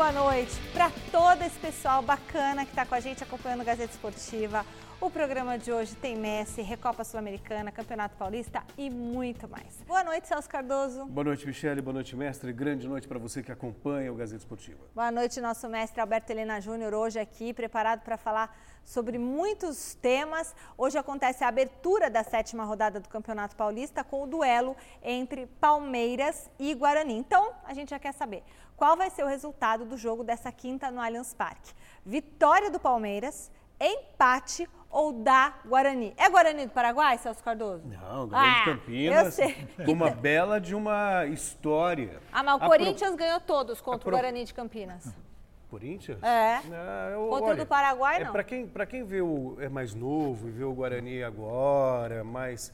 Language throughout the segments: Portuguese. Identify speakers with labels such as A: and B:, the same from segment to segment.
A: boa noite para todo esse pessoal bacana que está com a gente acompanhando a Gazeta Esportiva. O programa de hoje tem Messi, Recopa Sul-Americana, Campeonato Paulista e muito mais. Boa noite, Celso Cardoso.
B: Boa noite, Michele. Boa noite, mestre. Grande noite para você que acompanha o Gazeta Esportiva.
A: Boa noite, nosso mestre Alberto Helena Júnior, hoje aqui, preparado para falar sobre muitos temas. Hoje acontece a abertura da sétima rodada do Campeonato Paulista com o duelo entre Palmeiras e Guarani. Então, a gente já quer saber qual vai ser o resultado do jogo dessa quinta no Allianz Parque. Vitória do Palmeiras, empate ou da Guarani. É Guarani do Paraguai, Celso Cardoso?
B: Não, Guarani ah, de Campinas. Eu sei. Uma bela de uma história.
A: Ah, mas o Corinthians pro... ganhou todos contra pro... o Guarani de Campinas.
B: Corinthians?
A: É. Não, contra o do Paraguai, é, não.
B: É, para quem, quem vê o, é mais novo e vê o Guarani agora, mais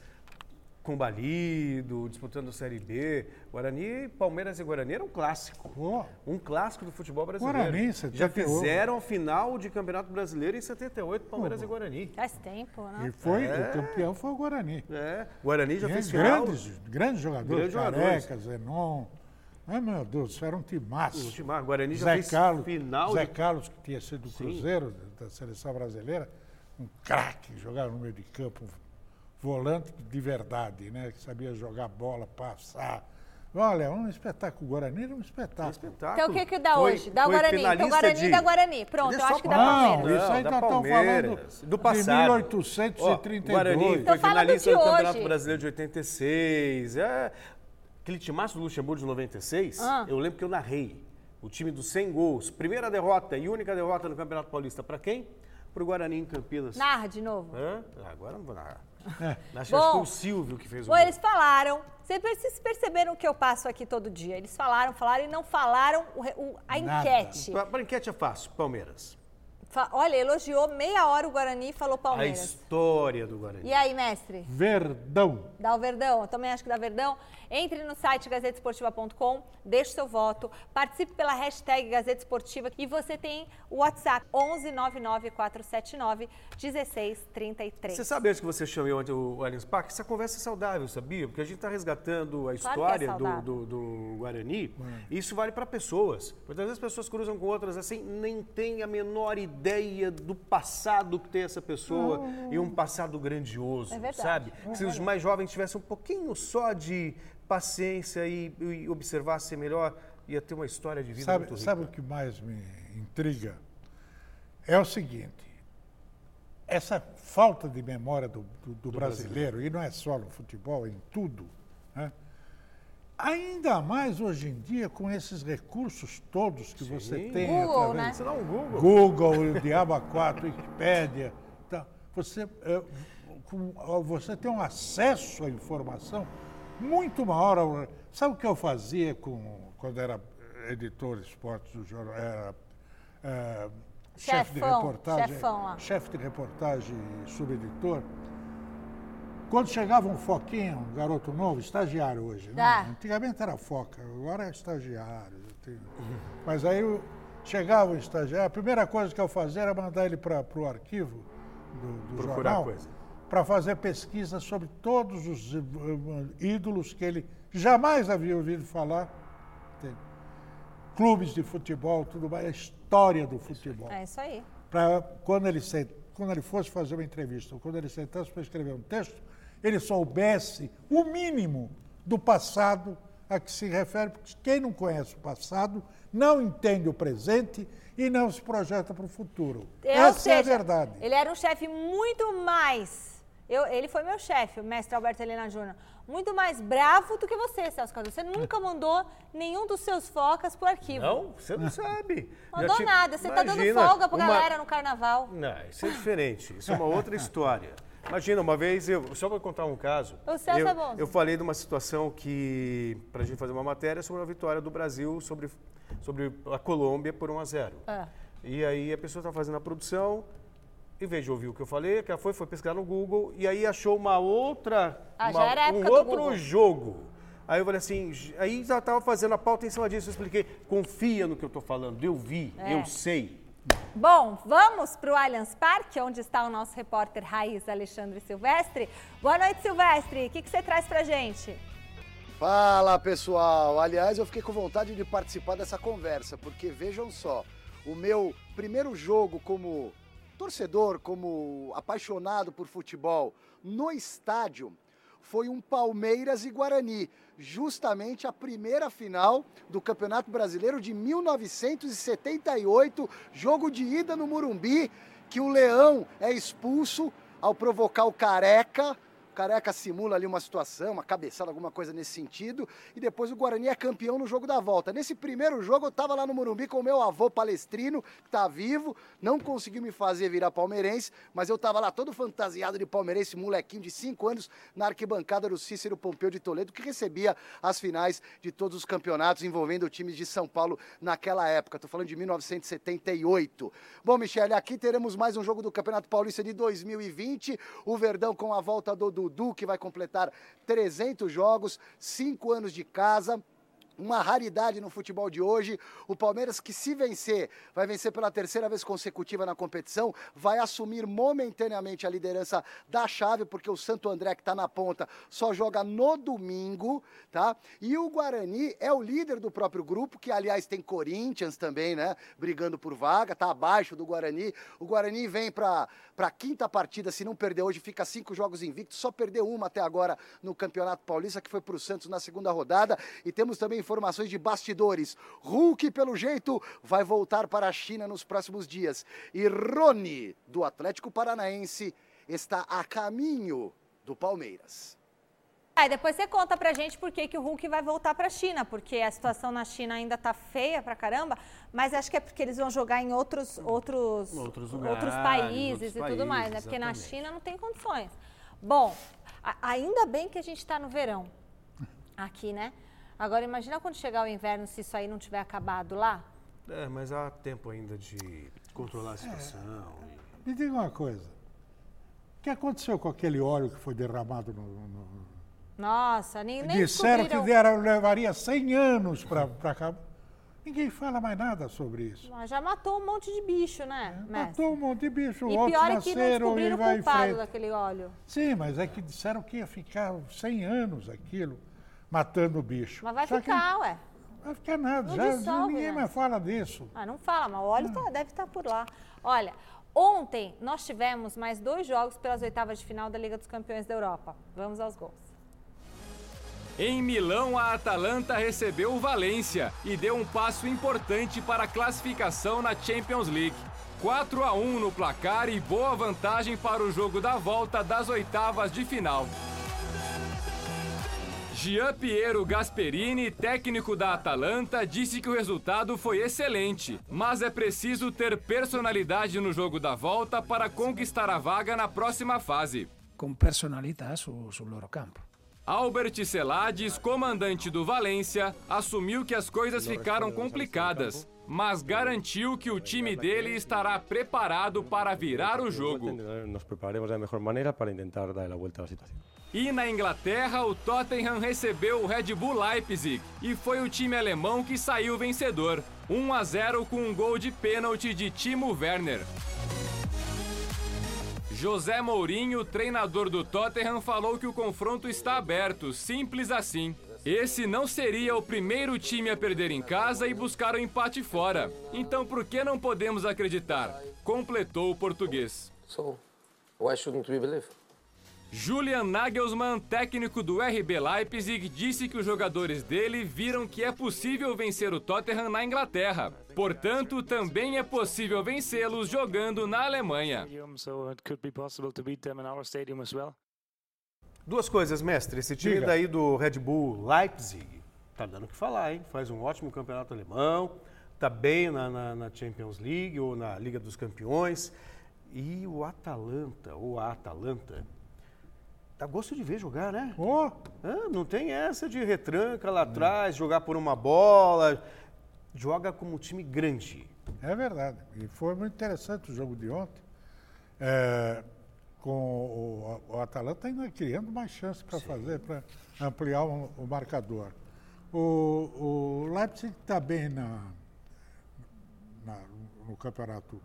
B: combalido, disputando Série B. Guarani, Palmeiras e Guarani era um clássico. Oh. Um clássico do futebol brasileiro. Guarani, 78. Já fizeram a final de Campeonato Brasileiro em 78, Palmeiras oh. e Guarani.
A: Faz tempo, né?
C: E foi, é. o campeão foi o Guarani.
B: É, Guarani já e fez
C: grandes, final. Grandes jogadores, grandes Careca, Zenon. Ai, meu Deus, isso era um timaço. Um
B: timaço. Guarani já
C: Zé
B: fez
C: Carlos,
B: final.
C: Zé de... Carlos, que tinha sido do Cruzeiro, da seleção brasileira, um craque, jogava no meio de campo, volante de verdade, né? Que sabia jogar bola, passar. Olha, um espetáculo. O Guarani era um espetáculo.
A: espetáculo. Então o que que dá foi, hoje? Dá o Guarani. Então Guarani de... dá Guarani. Pronto, eu acho que dá Palmeiras.
C: Não, isso aí
B: tá
C: estão falando do passado. de 1832.
B: Ó, Guarani foi finalista do, do Campeonato Brasileiro de 86. É, aquele timaço do Luxemburgo de 96, ah. eu lembro que eu narrei. O time dos 100 gols. Primeira derrota e única derrota no Campeonato Paulista. Para quem? Para o Guarani em Campinas.
A: Narra de novo.
B: Hã? Agora não vou narrar. É. Acho que foi o Silvio que fez o
A: bom, eles falaram. Vocês perceberam que eu passo aqui todo dia. Eles falaram, falaram e não falaram o, o, a Nada. enquete.
B: Para enquete é fácil, Palmeiras.
A: Olha, elogiou meia hora o Guarani e falou Palmeiras.
B: A história do Guarani.
A: E aí, mestre?
C: Verdão.
A: Dá o Verdão. Eu também acho que dá Verdão. Entre no site gazetesportiva.com, deixe seu voto, participe pela hashtag Gazeta Esportiva e você tem o WhatsApp 11 479 1633.
B: Você sabe antes que você chamou ontem o Allianz Parque? Essa conversa é saudável, sabia? Porque a gente está resgatando a história claro é do, do, do, Guarani hum. e isso vale para pessoas. Muitas vezes as pessoas cruzam com outras assim, nem tem a menor ideia do passado que tem essa pessoa hum. e um passado grandioso, é sabe? É Se os mais jovens tivessem um pouquinho só de paciência e, e observasse melhor, ia ter uma história de vida
C: sabe,
B: muito rica.
C: Sabe o que mais me intriga? É o seguinte, essa falta de memória do, do, do, do brasileiro, brasileiro, e não é só no futebol, é em tudo? Ainda mais hoje em dia com esses recursos todos que Sim. você tem.
A: Google, né?
B: Você não, Google.
C: Google, o Diaba 4, Wikipédia. Tá. Você, é, com, você tem um acesso à informação muito maior. Sabe o que eu fazia com, quando era editor de esportes do jornal? Era,
A: é, chefe de reportagem.
C: Chefe de reportagem e subeditor. Quando chegava um foquinho, um garoto novo, estagiário hoje, né?
A: Tá.
C: antigamente era foca, agora é estagiário. Tenho... Mas aí eu chegava um estagiário, a primeira coisa que eu fazia era mandar ele para o arquivo do, do jornal. Para fazer pesquisa sobre todos os eh, ídolos que ele jamais havia ouvido falar. Clubes de futebol, tudo mais, a história do futebol.
A: É isso aí.
C: Para quando ele, quando ele fosse fazer uma entrevista, ou quando ele sentasse para escrever um texto, ele soubesse o mínimo do passado a que se refere, porque quem não conhece o passado não entende o presente e não se projeta para o futuro. Essa seja, é a verdade.
A: Ele era um chefe muito mais eu, ele foi meu chefe, o mestre Alberto Helena Júnior. Muito mais bravo do que você, Celso Cardoso. Você nunca mandou nenhum dos seus focas pro arquivo.
B: Não, você não sabe.
A: Mandou nada. Você Imagina, tá dando folga pra uma... galera no carnaval.
B: Não, isso é diferente. Isso é uma outra história. Imagina, uma vez, eu, só para contar um caso.
A: O Celso
B: eu,
A: é bom.
B: Eu falei de uma situação que, para a gente fazer uma matéria sobre a vitória do Brasil sobre, sobre a Colômbia por 1 a 0. É. E aí a pessoa está fazendo a produção, em vez de ouvir o que eu falei, que ela foi, foi pesquisar no Google e aí achou uma outra,
A: ah,
B: uma, um outro jogo. Aí eu falei assim, aí já estava fazendo a pauta em cima disso, eu expliquei, confia no que eu estou falando, eu vi, é. eu sei.
A: Bom, vamos para o Allianz Parque, onde está o nosso repórter raiz Alexandre Silvestre. Boa noite, Silvestre. O que, que você traz para gente?
D: Fala pessoal! Aliás, eu fiquei com vontade de participar dessa conversa, porque vejam só, o meu primeiro jogo como torcedor, como apaixonado por futebol no estádio foi um Palmeiras e Guarani, justamente a primeira final do Campeonato Brasileiro de 1978, jogo de ida no Murumbi, que o Leão é expulso ao provocar o Careca Careca simula ali uma situação, uma cabeçada, alguma coisa nesse sentido, e depois o Guarani é campeão no jogo da volta. Nesse primeiro jogo eu estava lá no Morumbi com o meu avô palestrino, que está vivo, não conseguiu me fazer virar palmeirense, mas eu estava lá todo fantasiado de palmeirense, molequinho de 5 anos, na arquibancada do Cícero Pompeu de Toledo, que recebia as finais de todos os campeonatos envolvendo times de São Paulo naquela época. Estou falando de 1978. Bom, Michele, aqui teremos mais um jogo do Campeonato Paulista de 2020, o Verdão com a volta do Dudu, que vai completar 300 jogos, 5 anos de casa uma raridade no futebol de hoje. O Palmeiras, que se vencer, vai vencer pela terceira vez consecutiva na competição, vai assumir momentaneamente a liderança da chave, porque o Santo André, que está na ponta, só joga no domingo, tá? E o Guarani é o líder do próprio grupo, que aliás tem Corinthians também, né? Brigando por vaga, tá abaixo do Guarani. O Guarani vem para a quinta partida, se não perder hoje, fica cinco jogos invictos, só perdeu uma até agora no Campeonato Paulista, que foi para o Santos na segunda rodada. E temos também informações de bastidores. Hulk, pelo jeito, vai voltar para a China nos próximos dias. E Rony, do Atlético Paranaense, está a caminho do Palmeiras.
A: Aí depois você conta pra gente por que, que o Hulk vai voltar pra China, porque a situação na China ainda tá feia pra caramba, mas acho que é porque eles vão jogar em outros, outros,
B: outros, lugares,
A: outros países outros e países, tudo mais, né? Porque exatamente. na China não tem condições. Bom, ainda bem que a gente está no verão aqui, né? Agora imagina quando chegar o inverno, se isso aí não tiver acabado lá.
B: É, mas há tempo ainda de controlar a situação.
C: É. Me diga uma coisa. O que aconteceu com aquele óleo que foi derramado no. no...
A: Nossa, nem, nem
C: Disseram descobriram... que deram, levaria 100 anos para acabar. Ninguém fala mais nada sobre isso.
A: Mas já matou um monte de bicho, né,
C: é, Matou um monte de bicho.
A: E pior é que não descobriram o culpado daquele óleo.
C: Sim, mas é que disseram que ia ficar 100 anos aquilo matando o bicho.
A: Mas vai Só ficar, que... ué.
C: Vai ficar nada, não já dissolve, ninguém né? mais fala disso.
A: Ah, não fala, mas o óleo tá, deve estar tá por lá. Olha, ontem nós tivemos mais dois jogos pelas oitavas de final da Liga dos Campeões da Europa. Vamos aos gols.
E: Em Milão, a Atalanta recebeu o Valência e deu um passo importante para a classificação na Champions League. 4 a 1 no placar e boa vantagem para o jogo da volta das oitavas de final. Gian Piero Gasperini, técnico da Atalanta, disse que o resultado foi excelente, mas é preciso ter personalidade no jogo da volta para conquistar a vaga na próxima fase.
F: Com personalidade sul, sul loro campo.
E: Albert Celades, comandante do Valência, assumiu que as coisas ficaram complicadas, mas garantiu que o time dele estará preparado para virar o jogo.
G: Nos prepararemos da melhor maneira para tentar dar a volta à situação.
E: E na Inglaterra, o Tottenham recebeu o Red Bull Leipzig e foi o time alemão que saiu vencedor, 1 a 0 com um gol de pênalti de Timo Werner. José Mourinho, treinador do Tottenham, falou que o confronto está aberto, simples assim. Esse não seria o primeiro time a perder em casa e buscar o empate fora. Então por que não podemos acreditar? Completou o português.
H: So, why shouldn't we believe?
E: Julian Nagelsmann, técnico do RB Leipzig, disse que os jogadores dele viram que é possível vencer o Tottenham na Inglaterra. Portanto, também é possível vencê-los jogando na Alemanha.
B: Duas coisas, mestre. Esse time Diga. daí do Red Bull Leipzig tá dando o que falar, hein? Faz um ótimo campeonato alemão, tá bem na, na, na Champions League ou na Liga dos Campeões. E o Atalanta, ou a Atalanta, Dá gosto de ver jogar, né?
C: Oh.
B: Ah, não tem essa de retranca lá atrás, jogar por uma bola. Joga como um time grande.
C: É verdade. E foi muito interessante o jogo de ontem. É, com o, o, Atalanta ainda criando mais chances para fazer, para ampliar o, o, marcador. O, o Leipzig está bem na, na, no campeonato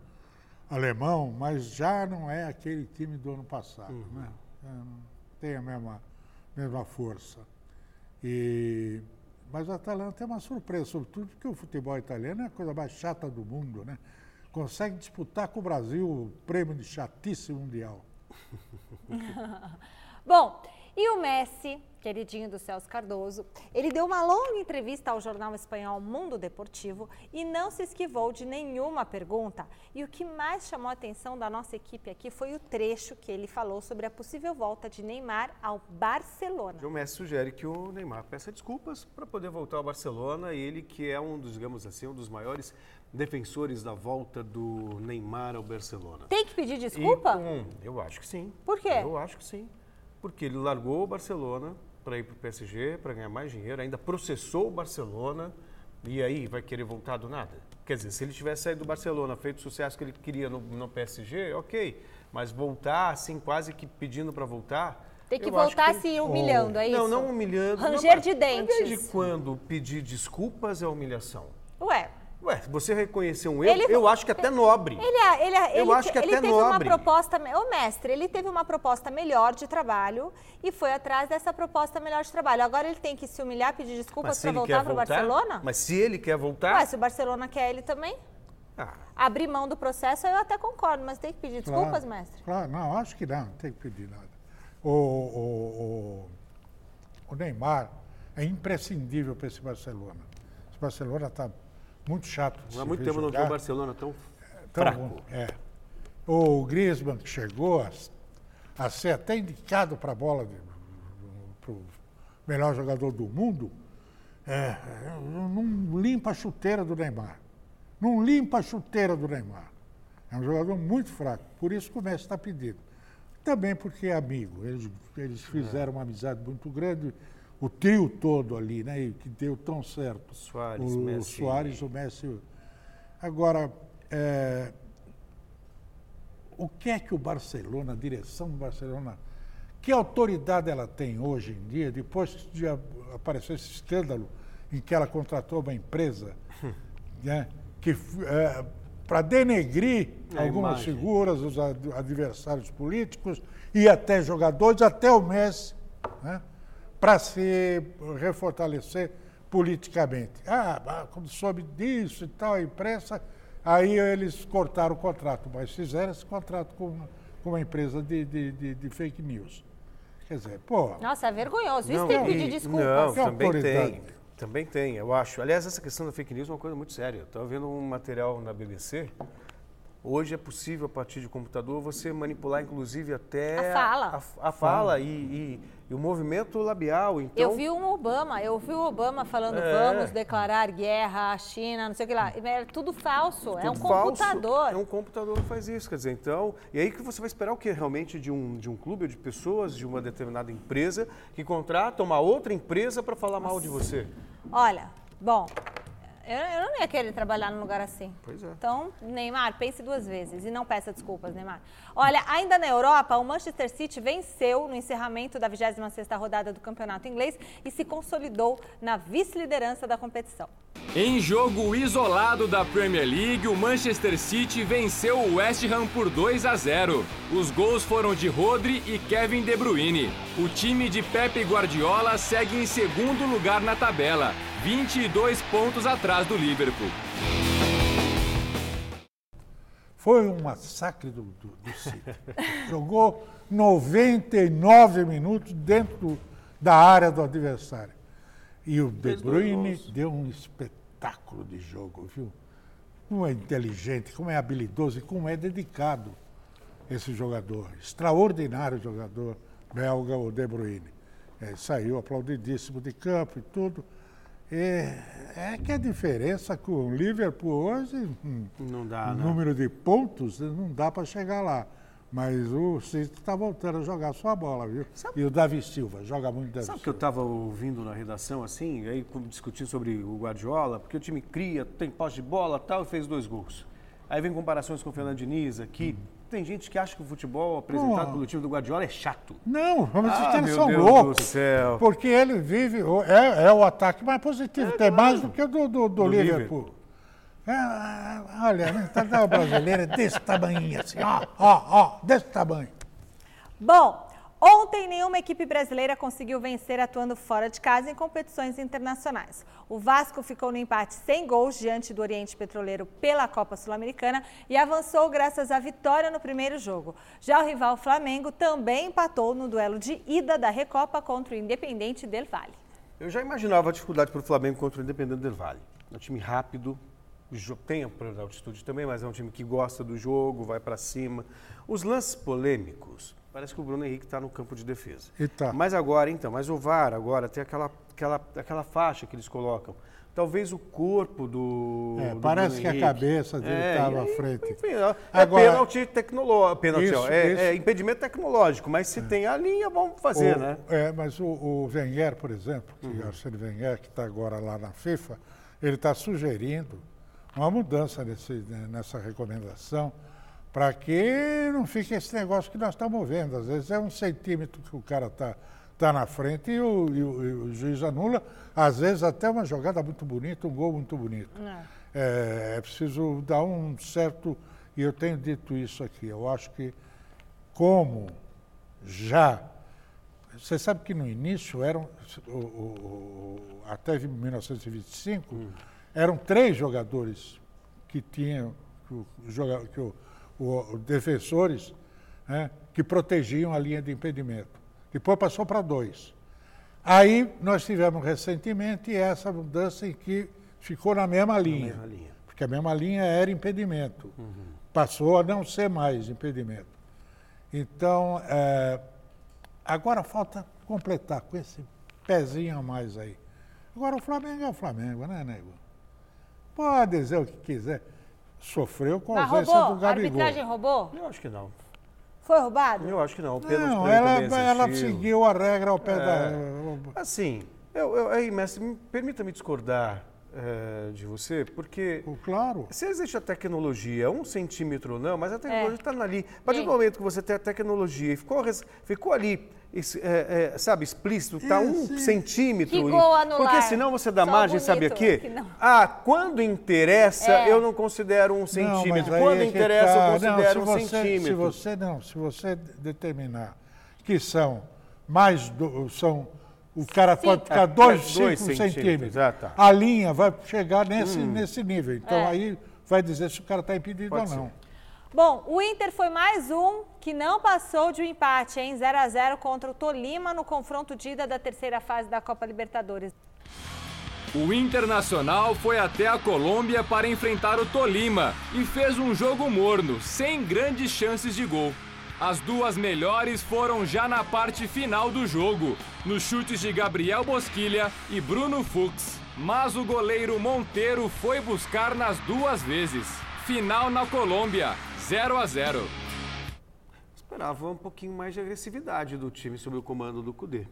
C: alemão, mas já não é aquele time do ano passado. Uhum. Né? É, tem a mesma, mesma força. E, mas o Atalanta é uma surpresa, sobretudo porque o futebol italiano é a coisa mais chata do mundo, né? Consegue disputar com o Brasil o prêmio de chatice mundial.
A: Bom, e o Messi, queridinho do Celso Cardoso, ele deu uma longa entrevista ao jornal espanhol Mundo Deportivo e não se esquivou de nenhuma pergunta. E o que mais chamou a atenção da nossa equipe aqui foi o trecho que ele falou sobre a possível volta de Neymar ao Barcelona.
B: O Messi sugere que o Neymar peça desculpas para poder voltar ao Barcelona, ele que é um dos, digamos assim, um dos maiores defensores da volta do Neymar ao Barcelona.
A: Tem que pedir desculpa?
B: E, eu acho que sim.
A: Por quê?
B: Eu acho que sim. Porque ele largou o Barcelona para ir para o PSG, para ganhar mais dinheiro, ainda processou o Barcelona e aí vai querer voltar do nada? Quer dizer, se ele tivesse saído do Barcelona, feito o sucesso que ele queria no, no PSG, ok. Mas voltar, assim, quase que pedindo para voltar.
A: Tem que voltar que tem... se humilhando, é isso?
B: Não, não humilhando.
A: Ranger
B: não,
A: de dentes.
B: Desde quando pedir desculpas é humilhação?
A: Ué,
B: Ué, você reconhecer um erro, ele, eu acho que até nobre.
A: Ele, é, ele, é, eu ele, acho que ele até teve nobre. uma proposta, o mestre, ele teve uma proposta melhor de trabalho e foi atrás dessa proposta melhor de trabalho. Agora ele tem que se humilhar, pedir desculpas para voltar para o Barcelona?
B: Mas se ele quer voltar?
A: Ué, se o Barcelona quer ele também? Ah. Abrir mão do processo, eu até concordo, mas tem que pedir desculpas,
C: claro,
A: mestre?
C: Claro, não, acho que não, não tem que pedir nada. O, o, o, o Neymar é imprescindível para esse Barcelona. Esse Barcelona está muito chato.
B: Há muito tempo jogar. não tinha o Barcelona tão, tão fraco. Bom,
C: é. O Griezmann que chegou a, a ser até indicado para a bola para o melhor jogador do mundo, é, não limpa a chuteira do Neymar. Não limpa a chuteira do Neymar. É um jogador muito fraco, por isso que o Messi está pedindo. Também porque é amigo. Eles, eles fizeram uma amizade muito grande o trio todo ali, né? Que deu tão certo.
B: Soares,
C: o,
B: Messi.
C: O Soares, o Messi. Agora, é, o que é que o Barcelona, a direção do Barcelona, que autoridade ela tem hoje em dia, depois de aparecer esse escândalo em que ela contratou uma empresa né, que é, para denegrir a algumas imagem. figuras, os adversários políticos e até jogadores, até o Messi. Né? Para se refortalecer politicamente. Ah, quando soube disso e tal, a imprensa, aí eles cortaram o contrato, mas fizeram esse contrato com, com uma empresa de, de, de, de fake news. Quer dizer, pô.
A: Nossa, é vergonhoso. Isso não, tem que pedir desculpas.
B: Não, também tem. Também tem, eu acho. Aliás, essa questão da fake news é uma coisa muito séria. Estava vendo um material na BBC. Hoje é possível, a partir de computador, você manipular, inclusive, até
A: a fala,
B: a, a fala e, e e o movimento labial, então...
A: Eu vi um Obama, eu vi o Obama falando é. vamos declarar guerra à China, não sei o que lá. É tudo falso, tudo é um computador.
B: É um computador que faz isso, quer dizer, então... E aí que você vai esperar o que realmente de um, de um clube de pessoas, de uma determinada empresa, que contrata uma outra empresa para falar Nossa. mal de você?
A: Olha, bom, eu, eu, não ia querer trabalhar num lugar assim.
B: Pois é.
A: Então, Neymar, pense duas vezes e não peça desculpas, Neymar. Olha, ainda na Europa, o Manchester City venceu no encerramento da 26ª rodada do Campeonato Inglês e se consolidou na vice-liderança da competição.
E: Em jogo isolado da Premier League, o Manchester City venceu o West Ham por 2 a 0. Os gols foram de Rodri e Kevin De Bruyne. O time de Pepe Guardiola segue em segundo lugar na tabela 22 pontos atrás do Liverpool.
C: Foi um massacre do, do, do City. Jogou 99 minutos dentro da área do adversário. E o De Bruyne deu um espetáculo de jogo, viu? Como é inteligente, como é habilidoso e como é dedicado esse jogador. Extraordinário jogador belga, o De Bruyne. É, saiu aplaudidíssimo de campo e tudo. É, é que a diferença com o Liverpool hoje, hum,
B: não dá, né?
C: número de pontos, não dá para chegar lá. Mas o City está voltando a jogar sua bola, viu? Sabe, e o Davi Silva, joga muito Davi
B: Sabe
C: o
B: que eu estava ouvindo na redação, assim, aí discutindo sobre o Guardiola, porque o time cria, tem posse de bola tal, e fez dois gols. Aí vem comparações com o Fernando Diniz aqui. Tem gente que acha que o futebol apresentado pelo time do Guardiola é chato.
C: Não, vamos dizer ah, que eles são Deus loucos. Do céu. Porque ele vive, é, é o ataque mais positivo, é, tem mais do que o do, do, do, do Liverpool. Liverpool. É, olha, a mentalidade brasileira é desse tamanho, assim, ó, ó, ó, desse tamanho.
A: Bom, Ontem, nenhuma equipe brasileira conseguiu vencer atuando fora de casa em competições internacionais. O Vasco ficou no empate sem gols diante do Oriente Petroleiro pela Copa Sul-Americana e avançou graças à vitória no primeiro jogo. Já o rival Flamengo também empatou no duelo de ida da Recopa contra o Independente Del Valle.
B: Eu já imaginava a dificuldade para o Flamengo contra o Independente Del Valle. É um time rápido, tem a altitude também, mas é um time que gosta do jogo, vai para cima. Os lances polêmicos Parece que o Bruno Henrique está no campo de defesa.
C: Tá.
B: Mas agora, então, mas o VAR agora tem aquela, aquela, aquela faixa que eles colocam. Talvez o corpo do.
C: É, do parece Bruno que
B: Henrique,
C: a cabeça dele estava é, à frente.
B: Enfim, é agora, pênalti tecnológico. Pênalti, isso, é, isso. é, impedimento tecnológico, mas se é. tem a linha, vamos fazer,
C: o,
B: né?
C: É, mas o, o Wenger, por exemplo, que uhum. Arsene Wenger, que está agora lá na FIFA, ele está sugerindo uma mudança nesse, né, nessa recomendação para que não fique esse negócio que nós estamos vendo. Às vezes é um centímetro que o cara está tá na frente e o, e, o, e o, juiz anula. Às vezes até uma jogada muito bonita, um gol muito bonito. É, é preciso dar um certo. E eu tenho dito isso aqui. Eu acho que, como já. Você sabe que no início eram. O, o, até 1925, hum. eram três jogadores que tinham. Que o, que o, o, defensores né, que protegiam a linha de impedimento. Depois passou para dois. Aí nós tivemos recentemente essa mudança em que ficou na mesma linha. Na mesma linha. Porque a mesma linha era impedimento. Uhum. Passou a não ser mais impedimento. Então, é, agora falta completar com esse pezinho a mais aí. Agora o Flamengo é o Flamengo, né, nego? Pode dizer o que quiser sofreu com a ausência
A: roubou?
C: do Gabigol.
A: A arbitragem roubou?
B: Eu acho que não.
A: Foi roubado?
B: Eu acho que não.
C: não, ela, ela seguiu a regra ao pé é,
B: da... Assim, eu, eu, aí, mestre, permita-me discordar é, de você, porque.
C: Claro.
B: Se existe a tecnologia, um centímetro ou não, mas a tecnologia está é. ali. A partir do momento que você tem a tecnologia e ficou, ficou ali é, é, sabe, explícito, está um centímetro.
A: Que gol anular.
B: Porque senão você dá Só margem, sabe aqui? Ah, quando interessa, é. eu não considero um centímetro. Não, quando é interessa, tá. eu considero não, um você, centímetro.
C: Se você não, se você determinar que são mais do, são o cara Sim. pode ficar 2, 5 centímetros. centímetros. Ah, tá. A linha vai chegar nesse, hum. nesse nível. Então é. aí vai dizer se o cara está impedido pode ou não. Ser.
A: Bom, o Inter foi mais um que não passou de um empate em 0 a 0 contra o Tolima no confronto de ida da terceira fase da Copa Libertadores.
E: O Internacional foi até a Colômbia para enfrentar o Tolima e fez um jogo morno, sem grandes chances de gol. As duas melhores foram já na parte final do jogo, nos chutes de Gabriel Bosquilha e Bruno Fux. Mas o goleiro Monteiro foi buscar nas duas vezes. Final na Colômbia, 0 a 0.
B: Esperava um pouquinho mais de agressividade do time sob o comando do Cudê.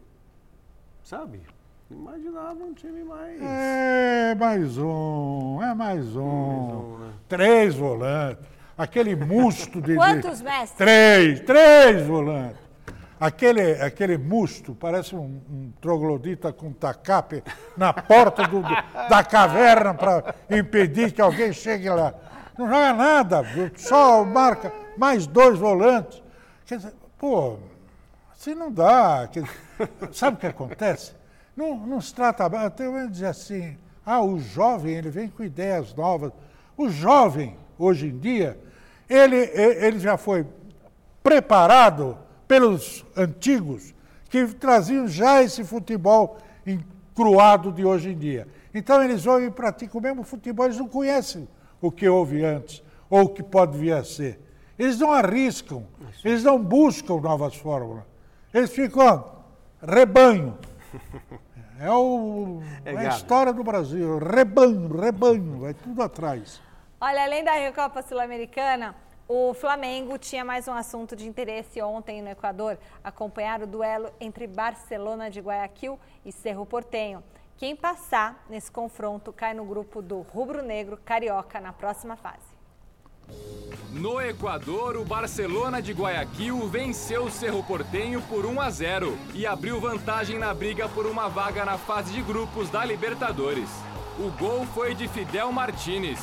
B: Sabe? Imaginava um time mais.
C: É, mais um, é mais um. Mais um né? Três volantes. Aquele musto de.
A: Quantos mestres?
C: Três, três volantes. Aquele, aquele musto parece um, um troglodita com tacape na porta do, do, da caverna para impedir que alguém chegue lá. Não joga nada, só marca mais dois volantes. Quer dizer, pô, assim não dá. sabe o que acontece? Não, não se trata. Até eu dizer assim, ah, o jovem ele vem com ideias novas. O jovem, hoje em dia, ele, ele já foi preparado pelos antigos que traziam já esse futebol encruado de hoje em dia. Então eles vão e praticam o mesmo futebol, eles não conhecem o que houve antes ou o que pode vir a ser. Eles não arriscam, eles não buscam novas fórmulas. Eles ficam, rebanho. É, o, é, é a história do Brasil, rebanho, rebanho, vai tudo atrás.
A: Olha, além da Recopa Sul-Americana, o Flamengo tinha mais um assunto de interesse ontem no Equador, acompanhar o duelo entre Barcelona de Guayaquil e Cerro Portenho. Quem passar nesse confronto cai no grupo do Rubro Negro Carioca na próxima fase.
E: No Equador, o Barcelona de Guayaquil venceu o Cerro Portenho por 1 a 0 e abriu vantagem na briga por uma vaga na fase de grupos da Libertadores. O gol foi de Fidel Martinez.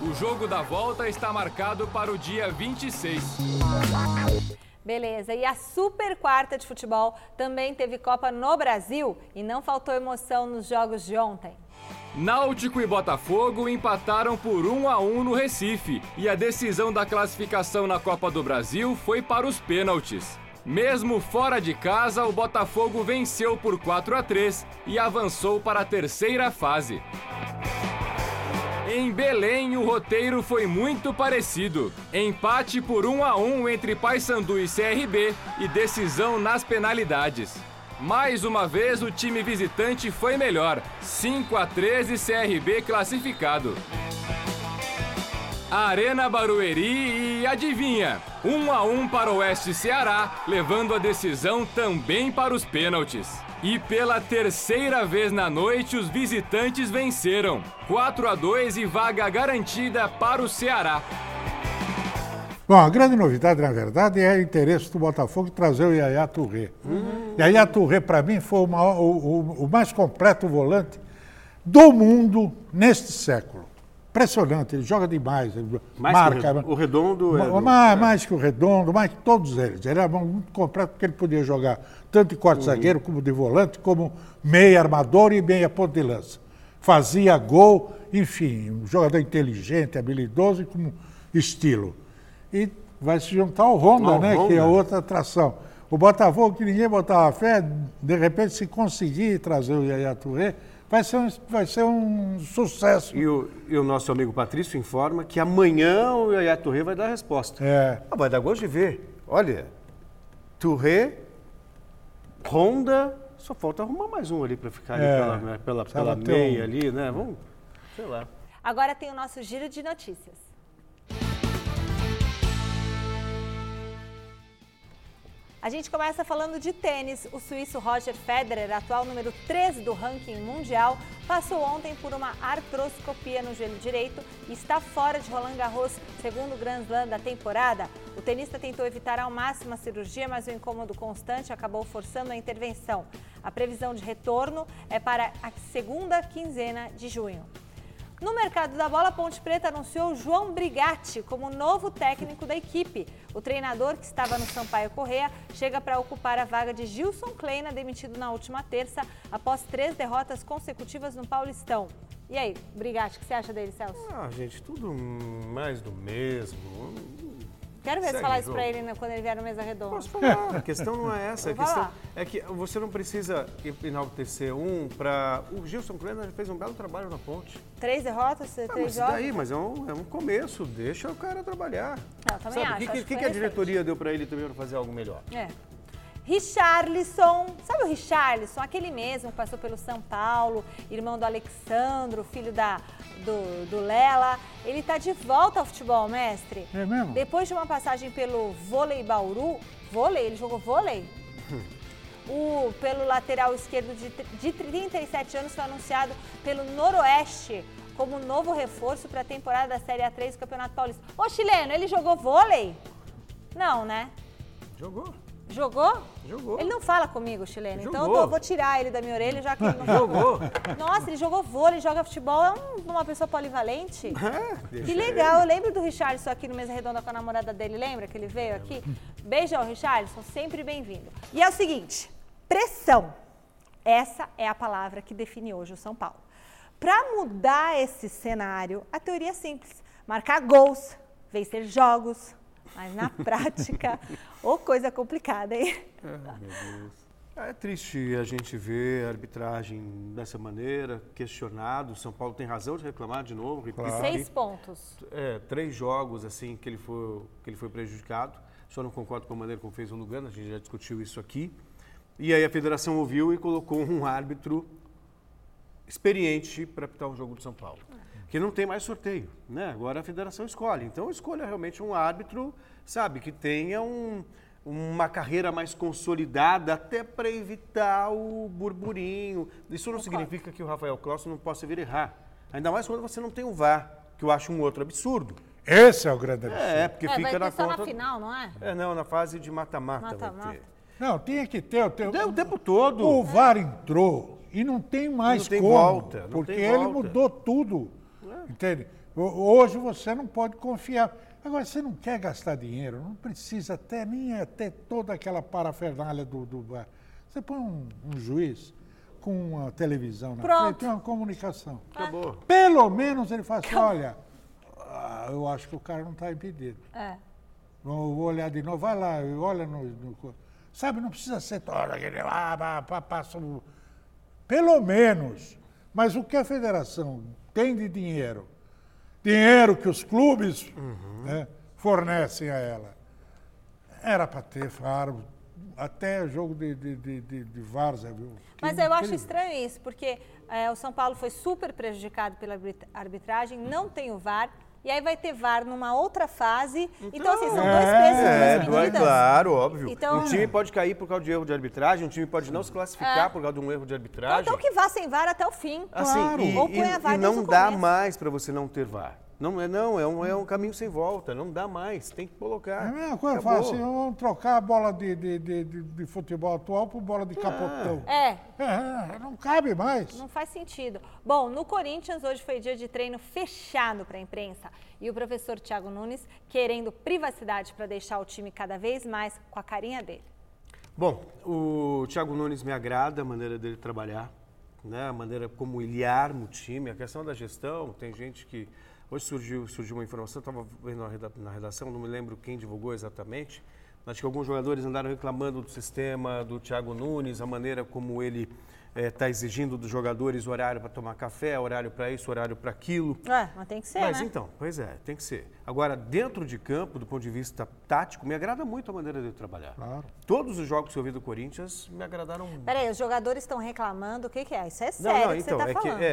E: O jogo da volta está marcado para o dia 26.
A: Beleza. E a super quarta de futebol também teve Copa no Brasil e não faltou emoção nos jogos de ontem.
E: Náutico e Botafogo empataram por 1 a 1 no Recife e a decisão da classificação na Copa do Brasil foi para os pênaltis. Mesmo fora de casa, o Botafogo venceu por 4 a 3 e avançou para a terceira fase. Em Belém, o roteiro foi muito parecido. Empate por 1 a 1 entre Paysandu e CRB e decisão nas penalidades. Mais uma vez, o time visitante foi melhor. 5 a 13 CRB classificado. Arena Barueri e adivinha? 1 a 1 para o Oeste Ceará, levando a decisão também para os pênaltis. E pela terceira vez na noite, os visitantes venceram. 4 a 2 e vaga garantida para o Ceará.
C: Bom, a grande novidade, na verdade, é o interesse do Botafogo trazer o Yaya Touré. Uhum. Yaya Touré, para mim, foi o, maior, o, o, o, mais completo volante do mundo neste século. Impressionante, ele joga demais. Ele
B: mais marca. o redondo
C: é. Mais, mais, que o redondo, mais que todos eles. Ele era muito completo porque ele podia jogar tanto de quarto uhum. zagueiro, como de volante, como meia armador e meia ponta de lança. Fazia gol, enfim, um jogador inteligente, habilidoso e com estilo. E vai se juntar ao Honda, né? Honda. Que é outra atração. O Botafogo, que ninguém botava fé, de repente, se conseguir trazer o Yaya Touré, vai ser um, vai ser um sucesso.
B: E o, e o nosso amigo Patrício informa que amanhã o Yaya Touré vai dar a resposta.
C: É.
B: Ah, vai dar gosto de ver. Olha, Touré, Honda, só falta arrumar mais um ali para ficar ali é. pela, né, pela, pela meia um... ali, né? Vamos, sei lá.
A: Agora tem o nosso giro de notícias. A gente começa falando de tênis. O suíço Roger Federer, atual número 13 do ranking mundial, passou ontem por uma artroscopia no joelho direito e está fora de Roland Garros, segundo Grand Slam da temporada. O tenista tentou evitar ao máximo a cirurgia, mas o incômodo constante acabou forçando a intervenção. A previsão de retorno é para a segunda quinzena de junho. No mercado da bola, Ponte Preta anunciou João Brigatti como novo técnico da equipe. O treinador, que estava no Sampaio Correa, chega para ocupar a vaga de Gilson Kleina, demitido na última terça, após três derrotas consecutivas no Paulistão. E aí, Brigatti, o que você acha dele, Celso?
B: Ah, gente, tudo mais do mesmo.
A: Quero ver Segue você falar isso para ele né, quando ele vier no Mesa Redonda.
B: Posso falar, a questão não é essa. A questão é que você não precisa enaltecer um para... O Gilson Kleiner fez um belo trabalho na ponte.
A: Três derrotas, ah, três
B: mas
A: jogos?
B: daí, mas é um, é um começo, deixa o cara trabalhar.
A: Não, também Sabe,
B: acho. O que, que, que, a diretoria deu para ele também para fazer algo melhor?
A: É. Richarlison, sabe o Richarlison? Aquele mesmo que passou pelo São Paulo, irmão do Alexandro, filho da, do, do Lela. Ele está de volta ao futebol, mestre.
C: É mesmo?
A: Depois de uma passagem pelo vôlei Bauru, vôlei? Ele jogou vôlei? O, pelo lateral esquerdo de, de 37 anos foi anunciado pelo Noroeste como novo reforço para a temporada da Série A3 do Campeonato Paulista. Ô, chileno, ele jogou vôlei? Não, né?
B: Jogou.
A: Jogou?
B: Jogou.
A: Ele não fala comigo, chileno. Jogou. Então eu vou tirar ele da minha orelha, já que ele não
B: Jogou.
A: Nossa, ele jogou vôlei, joga futebol, é uma pessoa polivalente.
B: É,
A: que legal. Eu lembro do Richardson aqui no Mesa Redonda com a namorada dele, lembra que ele veio aqui? Beijão, Richardson, sempre bem-vindo. E é o seguinte, pressão. Essa é a palavra que define hoje o São Paulo. Para mudar esse cenário, a teoria é simples. Marcar gols, vencer jogos, mas na prática, ô coisa complicada, hein?
B: É, meu Deus. É triste a gente ver a arbitragem dessa maneira, questionado. São Paulo tem razão de reclamar de novo.
A: Claro. Seis pontos.
B: É, três jogos assim que ele foi, que ele foi prejudicado. Só não concordo com a maneira como fez o Lugano, a gente já discutiu isso aqui. E aí a federação ouviu e colocou um árbitro experiente para apitar o jogo do São Paulo que não tem mais sorteio, né? Agora a federação escolhe. Então escolha realmente um árbitro, sabe, que tenha um, uma carreira mais consolidada, até para evitar o burburinho. Isso não significa que o Rafael Claus não possa vir errar. Ainda mais quando você não tem o VAR, que eu acho um outro absurdo.
C: Esse é o grande absurdo.
B: É, porque é, fica
A: na
B: conta.
A: na final, não é?
B: É, não, na fase de mata-mata.
A: Mata-mata.
C: Não, tinha que ter.
B: O, o tempo todo.
C: O VAR entrou e não tem mais
B: não tem
C: como.
B: Volta, não
C: porque
B: tem
C: ele
B: volta.
C: mudou tudo. Entende? Hoje você não pode confiar. Agora, você não quer gastar dinheiro, não precisa até nem até toda aquela parafernália do, do Você põe um, um juiz com uma televisão na
A: Pronto.
C: frente, uma comunicação.
B: Acabou.
C: Pelo menos ele fala assim, olha, ah, eu acho que o cara não está impedido.
A: É.
C: Vou vou olhar de novo, vai lá, olha no. no- sabe, não precisa ser toda aquele. Ah, passa Pelo menos. Mas o que a federação tem de dinheiro? Dinheiro que os clubes né, fornecem a ela. Era para ter faro, até jogo de, de, de, de, de várzea, viu? Que
A: Mas eu acho estranho isso, porque é, o São Paulo foi super prejudicado pela arbit- arbitragem, não tem o VAR, e aí vai ter VAR numa outra fase. Então, assim, são dois
C: É,
A: pesos e
B: É,
A: duas
B: do- é
A: medidas.
B: claro, óbvio.
A: Então-
B: um time pode cair por causa de erro de arbitragem, um time pode não se classificar
A: É.
B: por causa de um erro de
A: Então,
B: arbitragem.
A: então que vá sem VAR até o fim.
B: Assim, e,
A: Ou põe a VAR
B: e não dá mais para você não ter VAR. Não é, não, é um, é um caminho sem volta, não dá mais, tem que colocar.
C: É a mesma coisa, fala assim, vamos trocar a bola de, de, de, de- de futebol atual por bola de capotão.
A: É,
C: É, não cabe mais.
A: Não faz sentido. Bom, no Corinthians hoje foi dia de treino fechado para a imprensa e o professor Thiago Nunes querendo privacidade para deixar o time cada vez mais com a carinha dele.
B: Bom, o Thiago Nunes me agrada a maneira dele trabalhar, né? a maneira como ele arma o time, a questão da gestão. Tem gente que. Hoje surgiu, surgiu uma informação, estava vendo na reda- na redação, não me lembro quem divulgou exatamente. Acho que alguns jogadores andaram reclamando do sistema do Thiago Nunes, a maneira como ele está exigindo dos jogadores horário para tomar café, horário para isso, horário para aquilo.
A: É, mas tem que ser,
B: Mas
A: né?
B: então, pois é, tem que ser. Agora, dentro de campo, do ponto de vista tático, me agrada muito a maneira dele trabalhar.
C: Claro.
B: Todos os jogos que eu vi do Corinthians me agradaram muito.
A: Peraí, os jogadores estão reclamando, o que, que é? Isso é
B: Não,
A: sério
B: não,
A: que
B: então,
A: você
B: é
A: está
B: que,
A: falando.
B: é,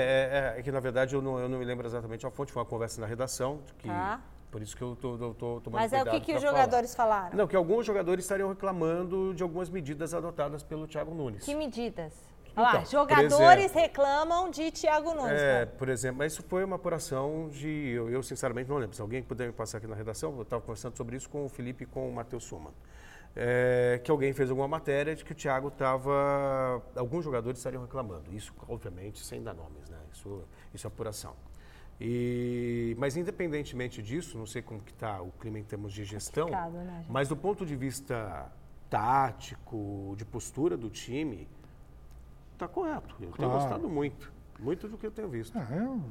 B: é- é que na verdade eu não, eu não me lembro exatamente a fonte, foi uma conversa na redação, que,
A: Tá.
B: por isso que eu tô, tô, tô tomando
A: Mas é o que, que os
B: falar.
A: jogadores falaram?
B: Não, que alguns jogadores estariam reclamando de algumas medidas adotadas pelo Thiago Nunes.
A: Que medidas? Olha lá,
B: Então,
A: jogadores
B: por exemplo-
A: reclamam de Thiago Nunes.
B: É,
A: né?
B: por exemplo, mas isso foi uma apuração de. Eu, eu, sinceramente não lembro. Se alguém puder me passar aqui na redação, eu estava conversando sobre isso com o Felipe e com o Matheus Suman. É, que alguém fez alguma matéria de que o Thiago estava. Alguns jogadores estariam reclamando. Isso, obviamente, sem dar nomes, né? Isso, isso é apuração. E, mas independentemente disso, não sei como que está o clima em termos de gestão,
A: né,
B: mas do ponto de vista tático, de postura do time, está correto. Eu tenho
C: Claro.
B: gostado muito, muito do que eu tenho visto.
C: Ah, é um-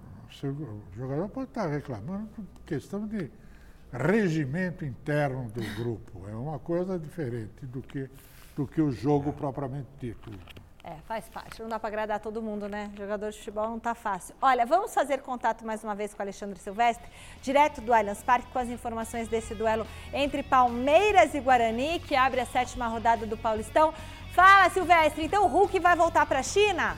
C: o jogador pode estar reclamando por questão de regimento interno do grupo. É uma coisa diferente do que, do que o jogo propriamente dito.
A: É, faz parte. Não dá para agradar todo mundo, né? Jogador de futebol não tá fácil. Olha, vamos fazer contato mais uma vez com o Alexandre Silvestre, direto do Allianz Parque, com as informações desse duelo entre Palmeiras e Guarani, que abre a sétima rodada do Paulistão. Fala, Silvestre, então o Hulk vai voltar para a China?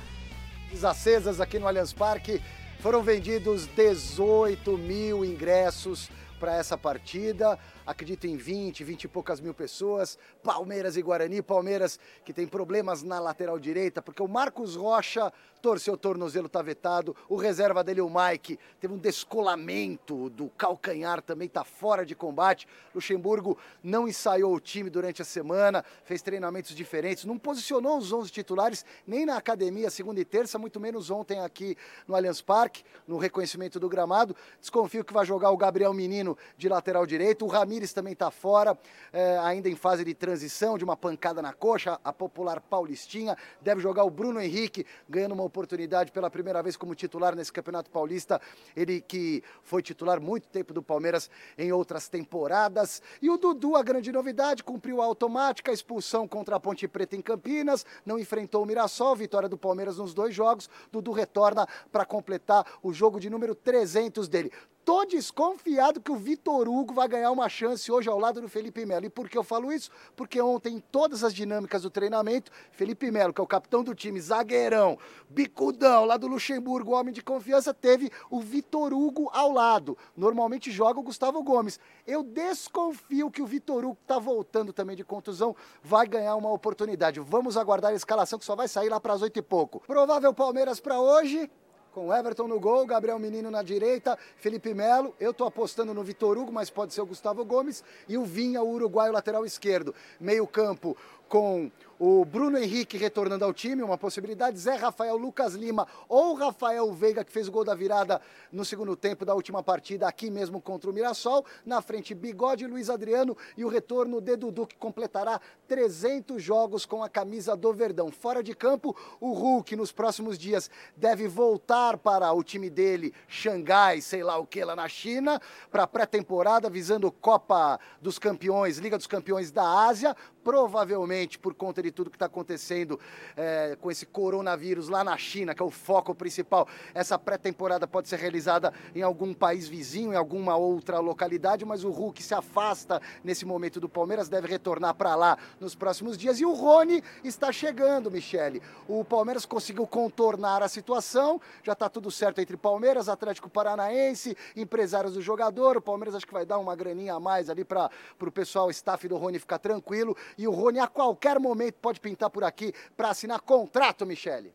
D: acesas aqui no Allianz Parque. Foram vendidos 18 mil ingressos para essa partida. Acredito em 20, 20 e poucas mil pessoas. Palmeiras e Guarani. Palmeiras que tem problemas na lateral direita, porque o Marcos Rocha torceu o tornozelo, tá vetado. O reserva dele, o Mike, teve um descolamento do calcanhar, também tá fora de combate. Luxemburgo não ensaiou o time durante a semana, fez treinamentos diferentes, não posicionou os 11 titulares nem na academia segunda e terça, muito menos ontem aqui no Allianz Parque, no reconhecimento do gramado. Desconfio que vai jogar o Gabriel Menino de lateral direito, o Ramires também tá fora, eh, ainda em fase de transição, de uma pancada na coxa, a popular Paulistinha. Deve jogar o Bruno Henrique, ganhando uma oportunidade pela primeira vez como titular nesse Campeonato Paulista. Ele que foi titular muito tempo do Palmeiras em outras temporadas. E o Dudu, a grande novidade, cumpriu a automática, a expulsão contra a Ponte Preta em Campinas, não enfrentou o Mirassol, vitória do Palmeiras nos dois jogos. Dudu retorna para completar o jogo de número 300 dele. Tô desconfiado que o Vitor Hugo vai ganhar uma chance hoje ao lado do Felipe Melo. E por que eu falo isso? Porque ontem, em todas as dinâmicas do treinamento, Felipe Melo, que é o capitão do time, zagueirão, bicudão, lá do Luxemburgo, homem de confiança, teve o Vitor Hugo ao lado. Normalmente joga o Gustavo Gomes. Eu desconfio que o Vitor Hugo, que tá voltando também de contusão, vai ganhar uma oportunidade. Vamos aguardar a escalação que só vai sair lá para as oito e pouco. Provável Palmeiras para hoje com Everton no gol, Gabriel Menino na direita, Felipe Melo. Eu tô apostando no Vitor Hugo, mas pode ser o Gustavo Gomes. E o Vinha, o uruguaio lateral esquerdo. Meio campo com o Bruno Henrique retornando ao time, uma possibilidade. Zé Rafael, Lucas Lima ou Rafael Veiga, que fez o gol da virada no segundo tempo da última partida, aqui mesmo contra o Mirassol. Na frente, Bigode, Luiz Adriano e o retorno de Dudu, que completará 300 jogos com a camisa do Verdão. Fora de campo, o Hulk, nos próximos dias, deve voltar para o time dele, Xangai, sei lá o que, lá na China, para pré-temporada, visando Copa dos Campeões, Liga dos Campeões da Ásia provavelmente por conta de tudo que está acontecendo é, com esse coronavírus lá na China, que é o foco principal, essa pré-temporada pode ser realizada em algum país vizinho, em alguma outra localidade, mas o Hulk se afasta nesse momento do Palmeiras, deve retornar para lá nos próximos dias. E o Rony está chegando, Michele. O Palmeiras conseguiu contornar a situação, já está tudo certo entre Palmeiras, Atlético Paranaense, empresários do jogador. O Palmeiras acho que vai dar uma graninha a mais ali para o pessoal, staff do Rony ficar tranquilo e o Rony a qualquer momento pode pintar por aqui para assinar contrato, Michele.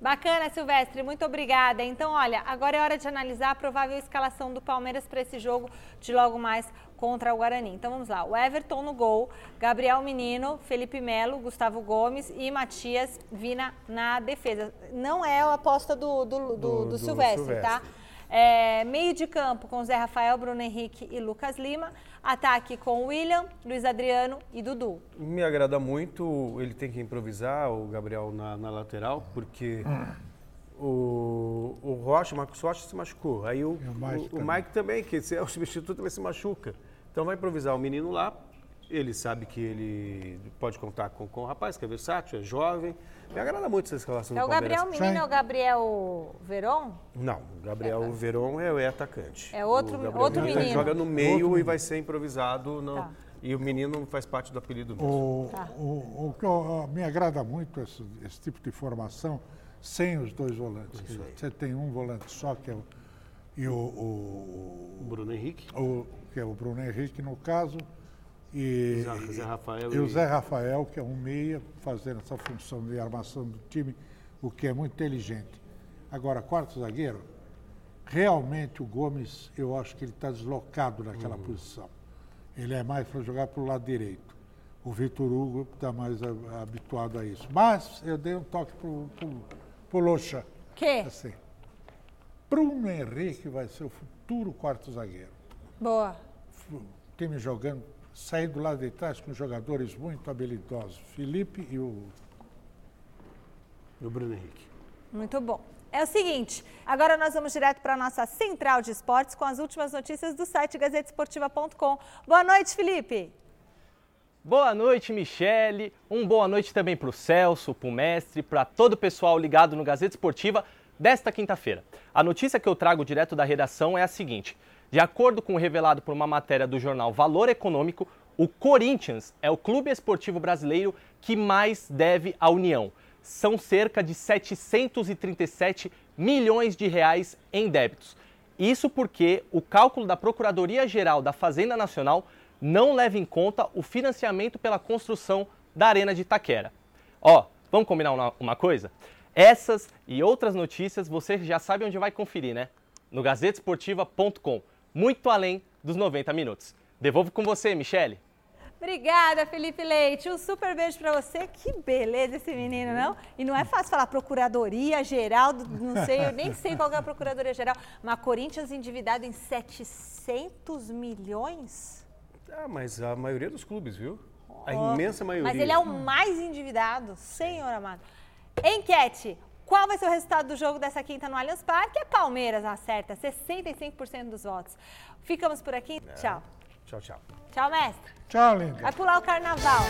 A: Bacana, Silvestre, muito obrigada. Então, olha, agora é hora de analisar a provável escalação do Palmeiras para esse jogo de logo mais contra o Guarani. Então vamos lá, o Everton no gol, Gabriel Menino, Felipe Melo, Gustavo Gomes e Matias Vina na defesa. Não é a aposta do, do, do, do, do Silvestre, Silvestre, tá? É, meio de campo com Zé Rafael, Bruno Henrique e Lucas Lima. Ataque com William, Luiz Adriano e Dudu.
B: Me agrada muito, ele tem que improvisar, o Gabriel na, na lateral, porque o, o Rocha, o Marcos Rocha se machucou. Aí o, o, o Mike também, que é o substituto, também se machuca. Então vai improvisar o menino lá, ele sabe que ele pode contar com, com o rapaz, que é versátil, é jovem. Me agrada muito essa escalação
A: é
B: do Palmeiras.
A: É o Gabriel Menino, é o Gabriel Veron?
B: Não, o Gabriel é, Veron é o atacante.
A: É outro, outro menino.
B: joga no meio outro e vai ser improvisado. No, tá. E o menino faz parte do apelido mesmo.
C: O, tá. o, o que eu, me agrada muito esse, esse, tipo de formação sem os dois volantes. Você tem um volante só, que é o, e o, o
B: Bruno Henrique.
C: O, que é o Bruno Henrique, no caso e,
B: Zé Rafael
C: e, e o Zé Rafael, que é um meia, fazendo essa função de armação do time, o que é muito inteligente. Agora, quarto zagueiro, realmente o Gomes, eu acho que ele está deslocado naquela uhum. posição. Ele é mais para jogar para o lado direito. O Vitor Hugo está mais a, habituado a isso. Mas eu dei um toque para o Locha.
A: Que?
C: Assim. Bruno Henrique vai ser o futuro quarto zagueiro.
A: Boa.
C: O time jogando sair do lado de trás com jogadores muito habilidosos, Felipe e o,
B: e o Bruno Henrique.
A: Muito bom. É o seguinte, agora nós vamos direto para a nossa central de esportes com as últimas notícias do site gazetesportiva.com. Boa noite, Felipe.
I: Boa noite, Michele. Um boa noite também para o Celso, para o mestre, para todo o pessoal ligado no Gazeta Esportiva desta quinta-feira. A notícia que eu trago direto da redação é a seguinte: de acordo com o revelado por uma matéria do jornal Valor Econômico, o Corinthians é o clube esportivo brasileiro que mais deve à União. São cerca de 737 milhões de reais em débitos. Isso porque o cálculo da Procuradoria-Geral da Fazenda Nacional não leva em conta o financiamento pela construção da Arena de Itaquera. Ó, vamos combinar uma, coisa? Essas e outras notícias você já sabe onde vai conferir, né? No gazetesportiva.com muito além dos 90 minutos. Devolvo com você, Michele.
A: Obrigada, Felipe Leite. Um super beijo para você. Que beleza esse menino, não? E não é fácil falar Procuradoria Geral, não sei, eu nem sei qual é a Procuradoria Geral. Mas Corinthians endividado em 700 milhões?
B: Ah, mas a maioria dos clubes, viu? A imensa maioria.
A: Mas ele é o mais endividado, senhor amado. Enquete. Qual vai ser o resultado do jogo dessa quinta no Allianz Parque? É Palmeiras acerta 65% dos votos. Ficamos por aqui. É. Tchau.
B: Tchau, tchau.
A: Tchau, mestre.
C: Tchau, linda.
A: Vai pular o carnaval.